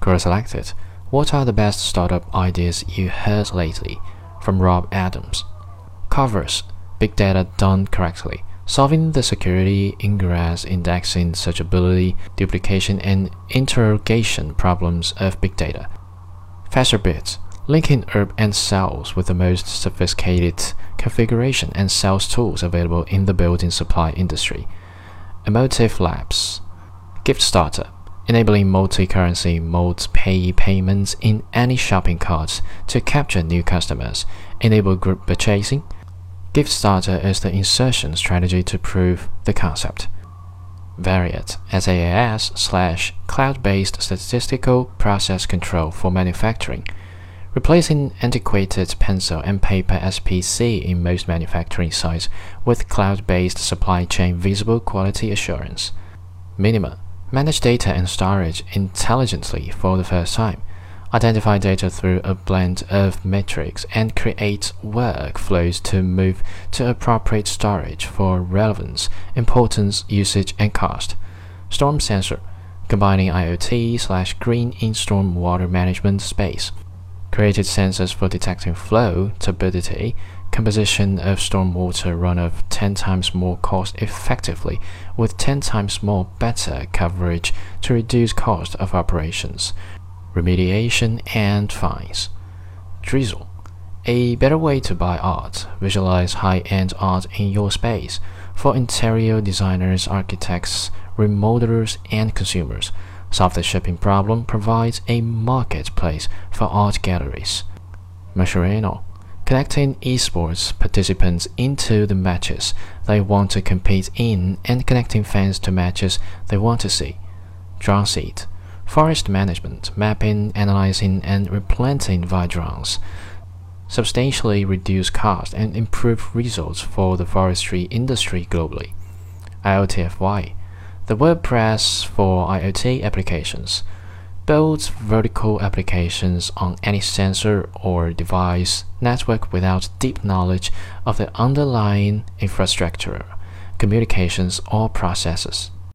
Quora selected What are the best startup ideas you heard lately? from Rob Adams. Koverse Big data done correctly. Solving the security, ingress, indexing, searchability, duplication, and interrogation problems of big data. FasterBits linking herb and cells with the most sophisticated configuration and sales tools available in the building supply industry. Emotive Labs Gift Starter enabling multi-currency multi-pay payments in any shopping carts to capture new customers, enable group purchasing. Gift Starter is the insertion strategy to prove the concept. Variat SaaS slash cloud-based statistical process control for manufacturing, replacing antiquated pencil and paper SPC in most manufacturing sites with cloud-based supply chain visible quality assurance. Minima Manage data and storage intelligently for the first time. Identify data through a blend of metrics and create workflows to move to appropriate storage for relevance, importance, usage, and cost. Storm Sensor combining IoT slash green in storm water management space. Created sensors for detecting flow, turbidity, composition of stormwater runoff 10 times more cost effectively with 10 times more better coverage to reduce cost of operations, remediation and fines. Drizzle a better way to buy art. Visualize high-end art in your space for interior designers, architects, remodelers, and consumers. Solve the shipping problem provides a marketplace for art galleries. Matcherino connecting esports participants into the matches they want to compete in and connecting fans to matches they want to see. Drone seed, forest management, mapping, analyzing, and replanting via drones substantially reduce cost and improve results for the forestry industry globally. IoTFY, the WordPress for IoT applications builds vertical applications on any sensor or device network without deep knowledge of the underlying infrastructure, communications, or processes.